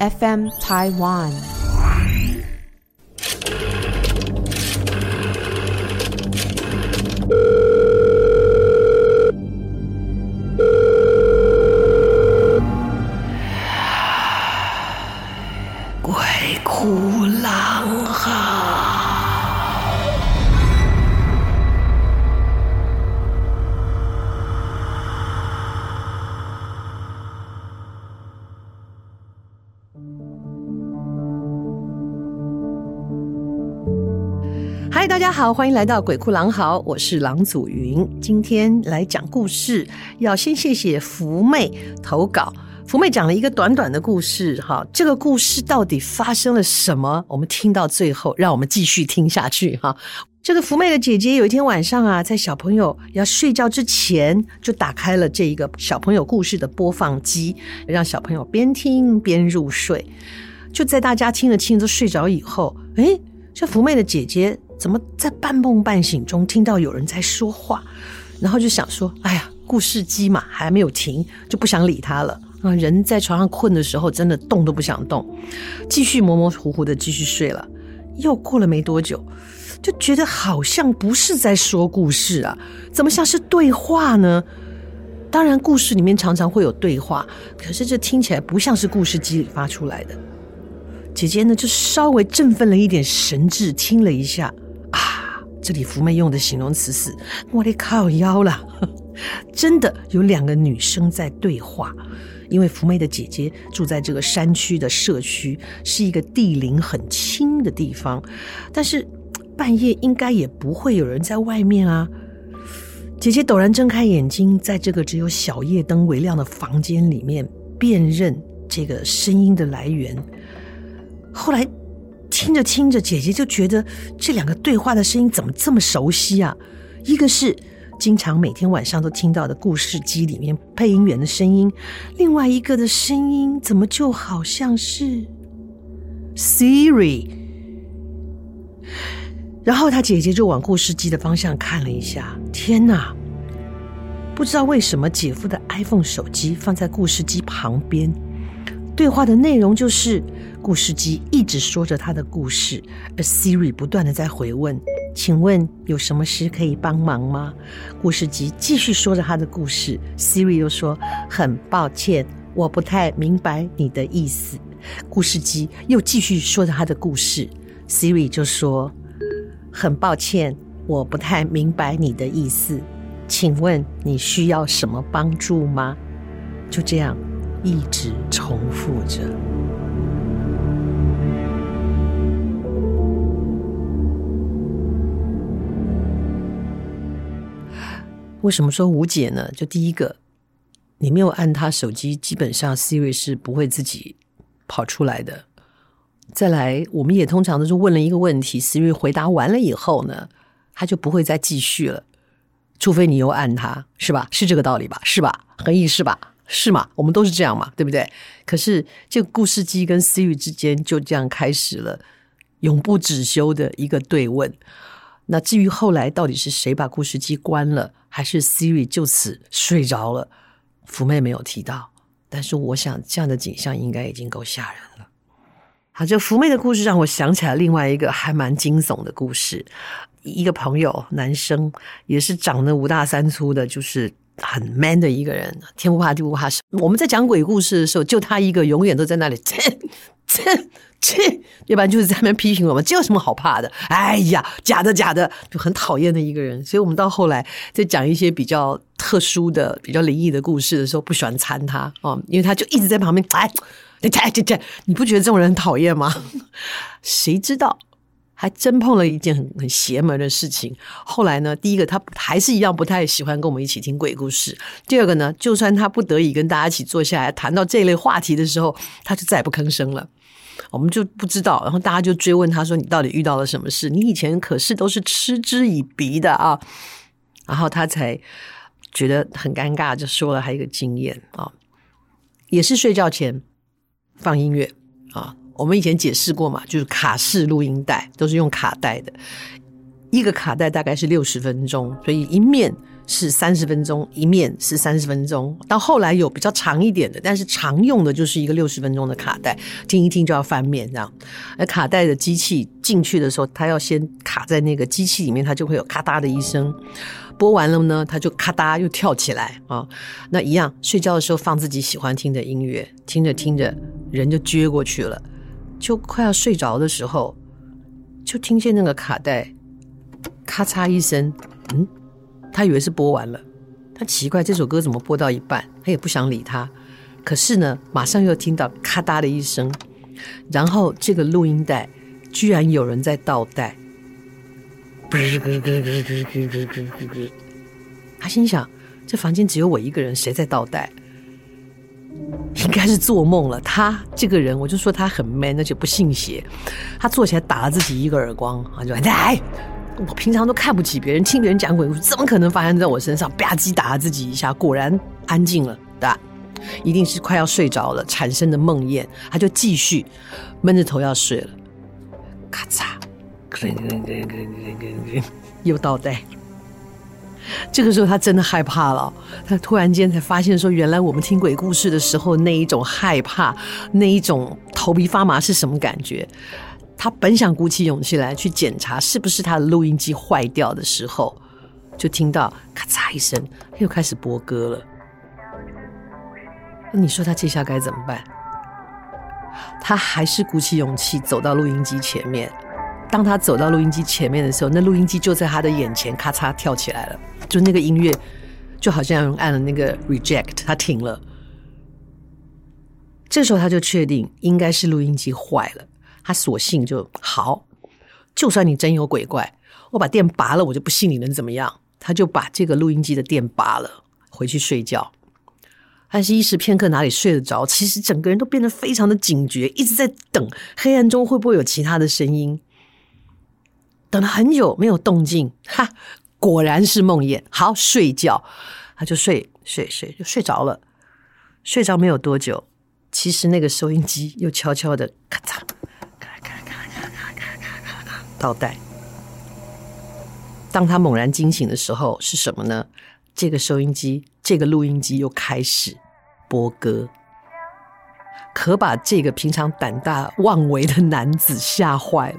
FM Taiwan。嗨，大家好，欢迎来到鬼哭狼嚎，我是郎祖筠。今天来讲故事，要先谢谢福妹投稿。福妹讲了一个短短的故事，哈，这个故事到底发生了什么？我们听到最后，让我们继续听下去，哈。这个福妹的姐姐有一天晚上啊，在小朋友要睡觉之前，就打开了这一个小朋友故事的播放机，让小朋友边听边入睡。就在大家听着听都睡着以后，诶，这福妹的姐姐。怎么在半梦半醒中听到有人在说话，然后就想说：“哎呀，故事机嘛还没有停，就不想理他了。”啊，人在床上困的时候，真的动都不想动，继续模模糊糊的继续睡了。又过了没多久，就觉得好像不是在说故事啊，怎么像是对话呢？当然，故事里面常常会有对话，可是这听起来不像是故事机里发出来的。姐姐呢，就稍微振奋了一点神智，听了一下。这里福妹用的形容词是“我的靠腰了”，真的有两个女生在对话。因为福妹的姐姐住在这个山区的社区，是一个地灵很轻的地方，但是半夜应该也不会有人在外面啊。姐姐陡然睁开眼睛，在这个只有小夜灯微亮的房间里面辨认这个声音的来源，后来。听着听着，姐姐就觉得这两个对话的声音怎么这么熟悉啊？一个是经常每天晚上都听到的故事机里面配音员的声音，另外一个的声音怎么就好像是 Siri？然后他姐姐就往故事机的方向看了一下，天哪！不知道为什么姐夫的 iPhone 手机放在故事机旁边，对话的内容就是。故事机一直说着他的故事，而 Siri 不断的在回问：“请问有什么事可以帮忙吗？”故事机继续说着他的故事，Siri 又说：“很抱歉，我不太明白你的意思。”故事机又继续说着他的故事，Siri 就说：“很抱歉，我不太明白你的意思，请问你需要什么帮助吗？”就这样一直重复着。为什么说无解呢？就第一个，你没有按他手机，基本上 Siri 是不会自己跑出来的。再来，我们也通常都是问了一个问题，Siri 回答完了以后呢，他就不会再继续了，除非你又按他，是吧？是这个道理吧？是吧？何意是吧？是吗？我们都是这样嘛，对不对？可是这个故事机跟 Siri 之间就这样开始了永不止休的一个对问。那至于后来到底是谁把故事机关了，还是 Siri 就此睡着了，福妹没有提到。但是我想这样的景象应该已经够吓人了。好，这福妹的故事让我想起来另外一个还蛮惊悚的故事。一个朋友，男生，也是长得五大三粗的，就是很 man 的一个人，天不怕地不怕。我们在讲鬼故事的时候，就他一个永远都在那里。切切切，要不然就是在那边批评我们，这有什么好怕的？哎呀，假的假的，就很讨厌的一个人。所以我们到后来在讲一些比较特殊的、比较灵异的故事的时候，不喜欢参他啊，因为他就一直在旁边。哎，这这这，你不觉得这种人很讨厌吗？谁知道，还真碰了一件很很邪门的事情。后来呢，第一个他还是一样不太喜欢跟我们一起听鬼故事。第二个呢，就算他不得已跟大家一起坐下来谈到这类话题的时候，他就再也不吭声了。我们就不知道，然后大家就追问他说：“你到底遇到了什么事？你以前可是都是嗤之以鼻的啊！”然后他才觉得很尴尬，就说了他一个经验啊，也是睡觉前放音乐啊。我们以前解释过嘛，就是卡式录音带都是用卡带的，一个卡带大概是六十分钟，所以一面是三十分钟，一面是三十分钟。到后来有比较长一点的，但是常用的就是一个六十分钟的卡带，听一听就要翻面这样。而卡带的机器进去的时候，它要先卡在那个机器里面，它就会有咔嗒的一声。播完了呢，它就咔嗒又跳起来啊。那一样，睡觉的时候放自己喜欢听的音乐，听着听着人就撅过去了，就快要睡着的时候，就听见那个卡带咔嚓一声，嗯。他以为是播完了，他奇怪这首歌怎么播到一半，他也不想理他。可是呢，马上又听到咔嗒的一声，然后这个录音带居然有人在倒带。他心想：这房间只有我一个人，谁在倒带？应该是做梦了。他这个人，我就说他很 man，而且不信邪。他坐起来打了自己一个耳光，他就来。我平常都看不起别人，听别人讲鬼故事，怎么可能发生在我身上？吧唧打了自己一下，果然安静了，对吧？一定是快要睡着了产生的梦魇，他就继续闷着头要睡了。咔嚓，又倒带。这个时候他真的害怕了，他突然间才发现说，原来我们听鬼故事的时候那一种害怕，那一种头皮发麻是什么感觉？他本想鼓起勇气来去检查是不是他的录音机坏掉的时候，就听到咔嚓一声，又开始播歌了。你说他这下该怎么办？他还是鼓起勇气走到录音机前面。当他走到录音机前面的时候，那录音机就在他的眼前，咔嚓跳起来了。就那个音乐，就好像按了那个 reject，他停了。这时候他就确定应该是录音机坏了。他索性就好，就算你真有鬼怪，我把电拔了，我就不信你能怎么样。他就把这个录音机的电拔了，回去睡觉。但是，一时片刻哪里睡得着？其实整个人都变得非常的警觉，一直在等黑暗中会不会有其他的声音。等了很久没有动静，哈，果然是梦魇。好，睡觉，他就睡睡睡，就睡着了。睡着没有多久，其实那个收音机又悄悄的咔嚓咔咔咔咔咔咔咔。倒带。当他猛然惊醒的时候，是什么呢？这个收音机，这个录音机又开始播歌，可把这个平常胆大妄为的男子吓坏了。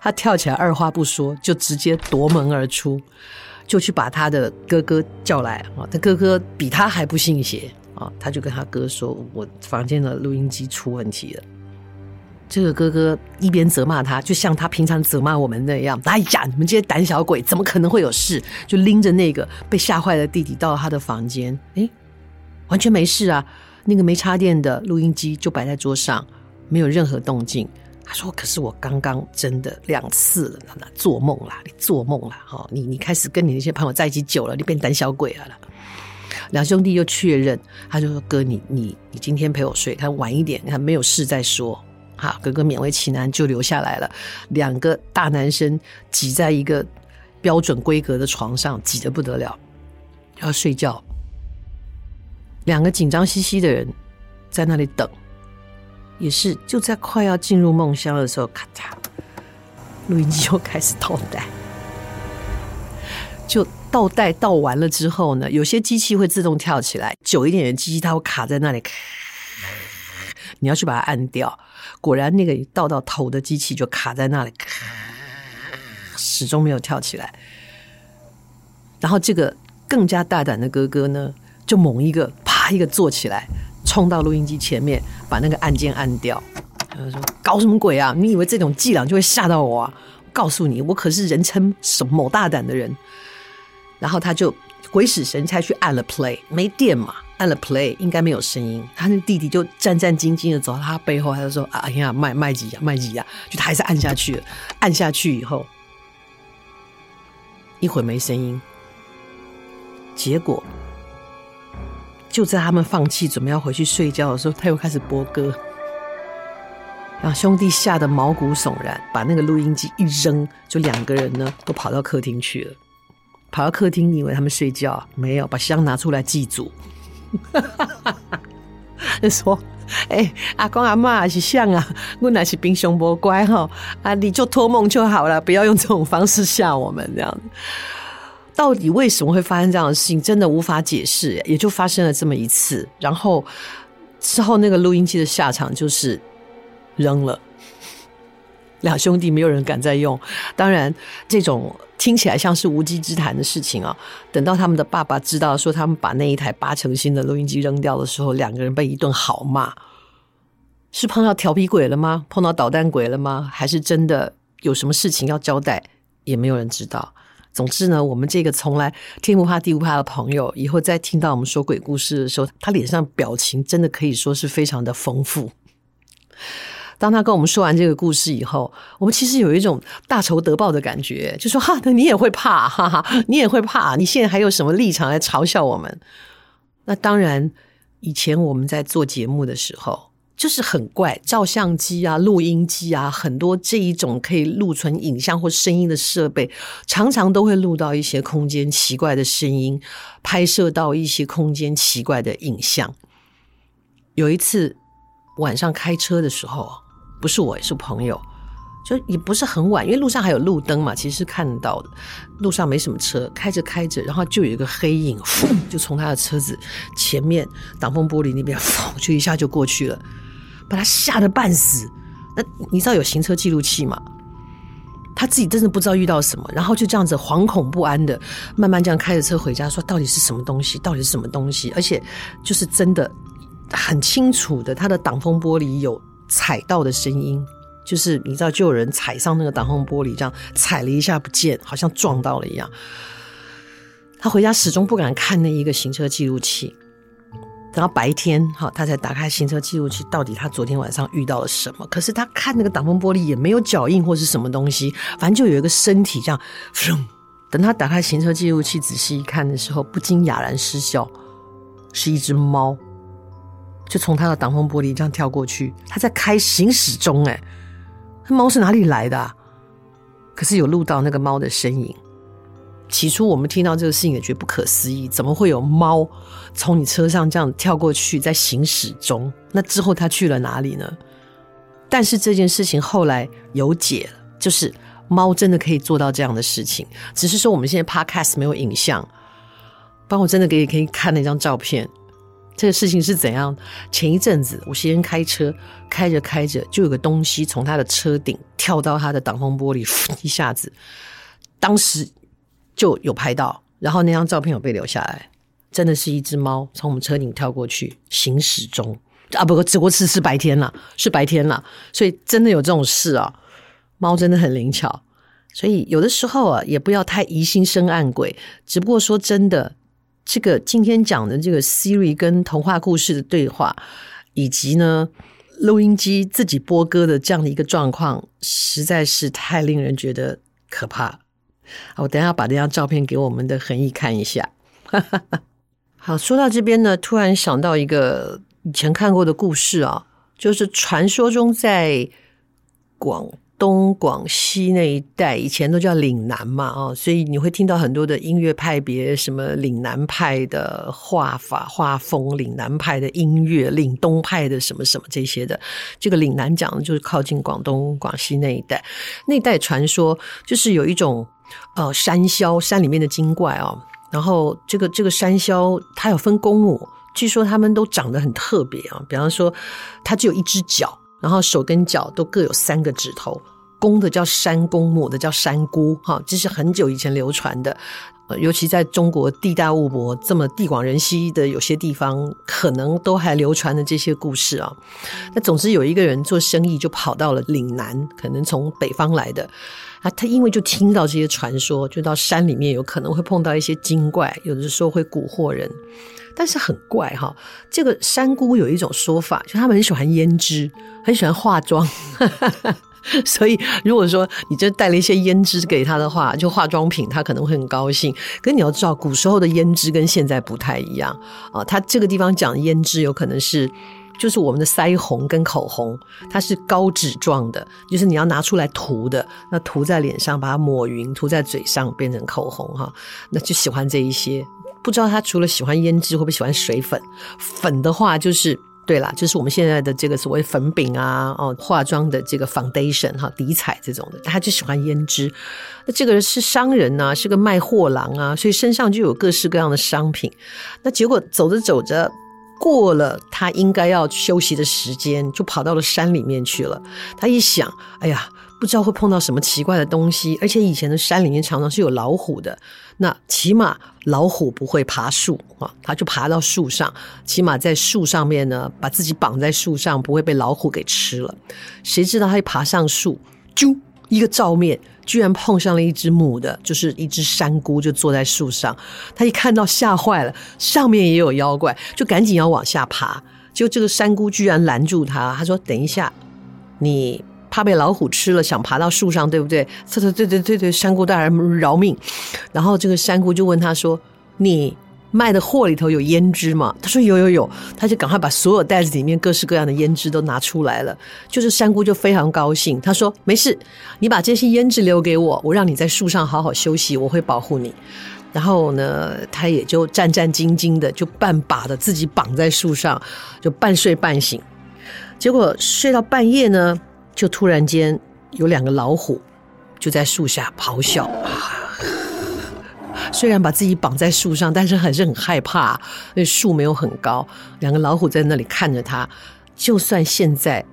他跳起来，二话不说，就直接夺门而出，就去把他的哥哥叫来啊。他哥哥比他还不信邪啊，他就跟他哥说：“我房间的录音机出问题了。”这个哥哥一边责骂他，就像他平常责骂我们那样：“哎呀，你们这些胆小鬼，怎么可能会有事？”就拎着那个被吓坏的弟弟到他的房间，诶，完全没事啊！那个没插电的录音机就摆在桌上，没有任何动静。他说：“可是我刚刚真的两次了，那做梦啦，你做梦啦！哈，你你开始跟你那些朋友在一起久了，你变胆小鬼了啦。”两兄弟又确认，他就说：“哥，你你你今天陪我睡，他晚一点，他没有事再说。”好，哥哥勉为其难就留下来了。两个大男生挤在一个标准规格的床上，挤得不得了，要睡觉。两个紧张兮兮的人在那里等，也是就在快要进入梦乡的时候，咔嚓，录音机又开始倒带。就倒带倒完了之后呢，有些机器会自动跳起来，久一点的机器它会卡在那里，你要去把它按掉。果然，那个倒到头的机器就卡在那里，始终没有跳起来。然后，这个更加大胆的哥哥呢，就猛一个，啪一个坐起来，冲到录音机前面，把那个按键按掉。他就说：“搞什么鬼啊？你以为这种伎俩就会吓到我啊？我告诉你，我可是人称什么某大胆的人。”然后他就鬼使神差去按了 play，没电嘛。按了 play，应该没有声音。他那弟弟就战战兢兢的走到他背后，他就说：“哎呀，麦麦吉呀，麦吉呀！”就他还是按下去了。按下去以后，一会没声音。结果就在他们放弃准备要回去睡觉的时候，他又开始播歌，让兄弟吓得毛骨悚然，把那个录音机一扔，就两个人呢都跑到客厅去了。跑到客厅，以为他们睡觉？没有，把香拿出来祭祖。说：“哎、阿公阿妈也是像啊，我那是平常不乖哈，啊，你就托梦就好了，不要用这种方式吓我们这样。”到底为什么会发生这样的事情，真的无法解释。也就发生了这么一次，然后之后那个录音机的下场就是扔了。两兄弟没有人敢再用。当然，这种听起来像是无稽之谈的事情啊，等到他们的爸爸知道说他们把那一台八成新的录音机扔掉的时候，两个人被一顿好骂。是碰到调皮鬼了吗？碰到捣蛋鬼了吗？还是真的有什么事情要交代？也没有人知道。总之呢，我们这个从来天不怕地不怕的朋友，以后再听到我们说鬼故事的时候，他脸上表情真的可以说是非常的丰富。当他跟我们说完这个故事以后，我们其实有一种大仇得报的感觉，就说：“哈，那你也会怕，哈哈，你也会怕，你现在还有什么立场来嘲笑我们？”那当然，以前我们在做节目的时候。就是很怪，照相机啊、录音机啊，很多这一种可以录存影像或声音的设备，常常都会录到一些空间奇怪的声音，拍摄到一些空间奇怪的影像。有一次晚上开车的时候，不是我，是朋友，就也不是很晚，因为路上还有路灯嘛，其实是看到的。路上没什么车，开着开着，然后就有一个黑影，就从他的车子前面挡风玻璃那边，就一下就过去了。把他吓得半死，那你知道有行车记录器吗？他自己真的不知道遇到什么，然后就这样子惶恐不安的，慢慢这样开着车回家，说到底是什么东西？到底是什么东西？而且就是真的很清楚的，他的挡风玻璃有踩到的声音，就是你知道，就有人踩上那个挡风玻璃，这样踩了一下不见，好像撞到了一样。他回家始终不敢看那一个行车记录器。然后白天，哈，他才打开行车记录器，到底他昨天晚上遇到了什么？可是他看那个挡风玻璃也没有脚印或是什么东西，反正就有一个身体这样。等他打开行车记录器仔细一看的时候，不禁哑然失笑，是一只猫，就从他的挡风玻璃这样跳过去。他在开行驶中，哎，那猫是哪里来的啊？可是有录到那个猫的身影。起初我们听到这个事情也觉得不可思议，怎么会有猫从你车上这样跳过去，在行驶中？那之后它去了哪里呢？但是这件事情后来有解了，就是猫真的可以做到这样的事情，只是说我们现在 Podcast 没有影像，不然我真的可以可以看那张照片。这个事情是怎样？前一阵子我先开车开着开着，就有个东西从他的车顶跳到他的挡风玻璃，一下子，当时。就有拍到，然后那张照片有被留下来，真的是一只猫从我们车顶跳过去，行驶中。啊，不过只不过是是白天了，是白天了，所以真的有这种事啊，猫真的很灵巧，所以有的时候啊，也不要太疑心生暗鬼，只不过说真的，这个今天讲的这个 Siri 跟童话故事的对话，以及呢录音机自己播歌的这样的一个状况，实在是太令人觉得可怕。我等一下把这张照片给我们的恒毅看一下。好，说到这边呢，突然想到一个以前看过的故事啊，就是传说中在广东、广西那一带，以前都叫岭南嘛，啊，所以你会听到很多的音乐派别，什么岭南派的画法、画风，岭南派的音乐，岭东派的什么什么这些的。这个岭南讲的就是靠近广东、广西那一带，那一带传说就是有一种。呃，山魈，山里面的精怪哦，然后这个这个山魈它有分公母，据说他们都长得很特别啊。比方说，它只有一只脚，然后手跟脚都各有三个指头，公的叫山公，母的叫山姑，哈，这是很久以前流传的。尤其在中国地大物博、这么地广人稀的有些地方，可能都还流传的这些故事啊。那总之有一个人做生意就跑到了岭南，可能从北方来的。啊，他因为就听到这些传说，就到山里面有可能会碰到一些精怪，有的时候会蛊惑人，但是很怪哈。这个山姑有一种说法，就他们很喜欢胭脂，很喜欢化妆，所以如果说你就带了一些胭脂给他的话，就化妆品，他可能会很高兴。可你要知道，古时候的胭脂跟现在不太一样啊。他这个地方讲胭脂，有可能是。就是我们的腮红跟口红，它是膏脂状的，就是你要拿出来涂的，那涂在脸上，把它抹匀，涂在嘴上变成口红哈，那就喜欢这一些。不知道他除了喜欢胭脂，会不会喜欢水粉？粉的话就是对啦，就是我们现在的这个所谓粉饼啊，哦，化妆的这个 foundation 哈，底彩这种的，他就喜欢胭脂。那这个人是商人呐、啊，是个卖货郎啊，所以身上就有各式各样的商品。那结果走着走着，过了他应该要休息的时间，就跑到了山里面去了。他一想，哎呀。不知道会碰到什么奇怪的东西，而且以前的山里面常常是有老虎的。那起码老虎不会爬树啊，他就爬到树上，起码在树上面呢，把自己绑在树上，不会被老虎给吃了。谁知道他一爬上树，啾，一个照面，居然碰上了一只母的，就是一只山菇，就坐在树上。他一看到吓坏了，上面也有妖怪，就赶紧要往下爬。就这个山菇居然拦住他，他说：“等一下，你。”怕被老虎吃了，想爬到树上，对不对？他说：“对对对对，山菇大人饶命。”然后这个山姑就问他说：“你卖的货里头有胭脂吗？”他说：“有有有。”他就赶快把所有袋子里面各式各样的胭脂都拿出来了。就是山姑就非常高兴，他说：“没事，你把这些胭脂留给我，我让你在树上好好休息，我会保护你。”然后呢，他也就战战兢兢的，就半把的自己绑在树上，就半睡半醒。结果睡到半夜呢。就突然间有两个老虎就在树下咆哮，虽然把自己绑在树上，但是还是很害怕。那树没有很高，两个老虎在那里看着他。就算现在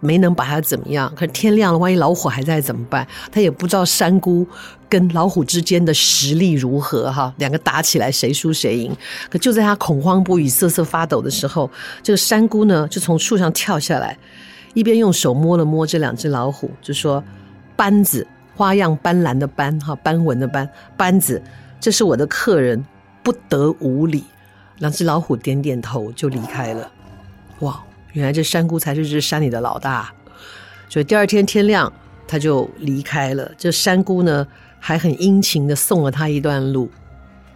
没能把他怎么样，可是天亮了，万一老虎还在怎么办？他也不知道山姑跟老虎之间的实力如何哈，两个打起来谁输谁赢。可就在他恐慌不已、瑟瑟发抖的时候，这个山姑呢就从树上跳下来。一边用手摸了摸这两只老虎，就说：“斑子，花样斑斓的斑，哈，斑纹的斑，斑子，这是我的客人，不得无礼。”两只老虎点点头，就离开了。哇，原来这山姑才是这山里的老大。所以第二天天亮，他就离开了。这山姑呢，还很殷勤的送了他一段路。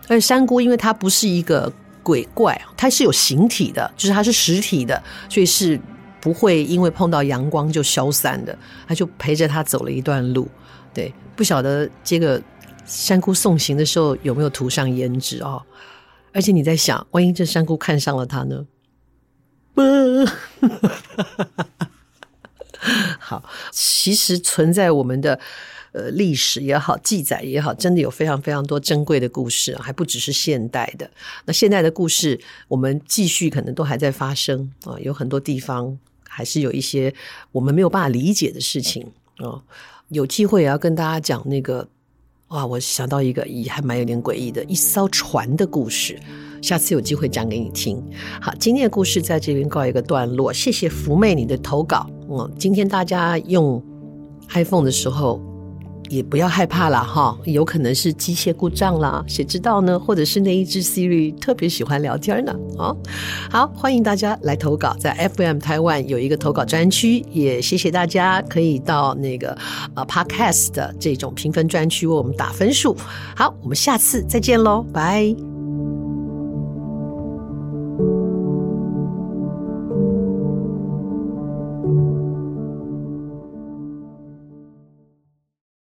而山姑，因为它不是一个鬼怪，它是有形体的，就是它是实体的，所以是。不会因为碰到阳光就消散的，他就陪着他走了一段路。对，不晓得这个山姑送行的时候有没有涂上胭脂哦？而且你在想，万一这山姑看上了他呢？好，其实存在我们的。呃，历史也好，记载也好，真的有非常非常多珍贵的故事，还不只是现代的。那现代的故事，我们继续可能都还在发生啊，有很多地方还是有一些我们没有办法理解的事情啊。有机会也要跟大家讲那个，哇，我想到一个也还蛮有点诡异的一艘船的故事，下次有机会讲给你听。好，今天的故事在这边告一个段落，谢谢福妹你的投稿。嗯，今天大家用 iPhone 的时候。也不要害怕了哈，有可能是机械故障啦，谁知道呢？或者是那一只 Siri 特别喜欢聊天呢？啊，好，欢迎大家来投稿，在 FM 台湾有一个投稿专区，也谢谢大家可以到那个呃 Podcast 的这种评分专区为我们打分数。好，我们下次再见喽，拜。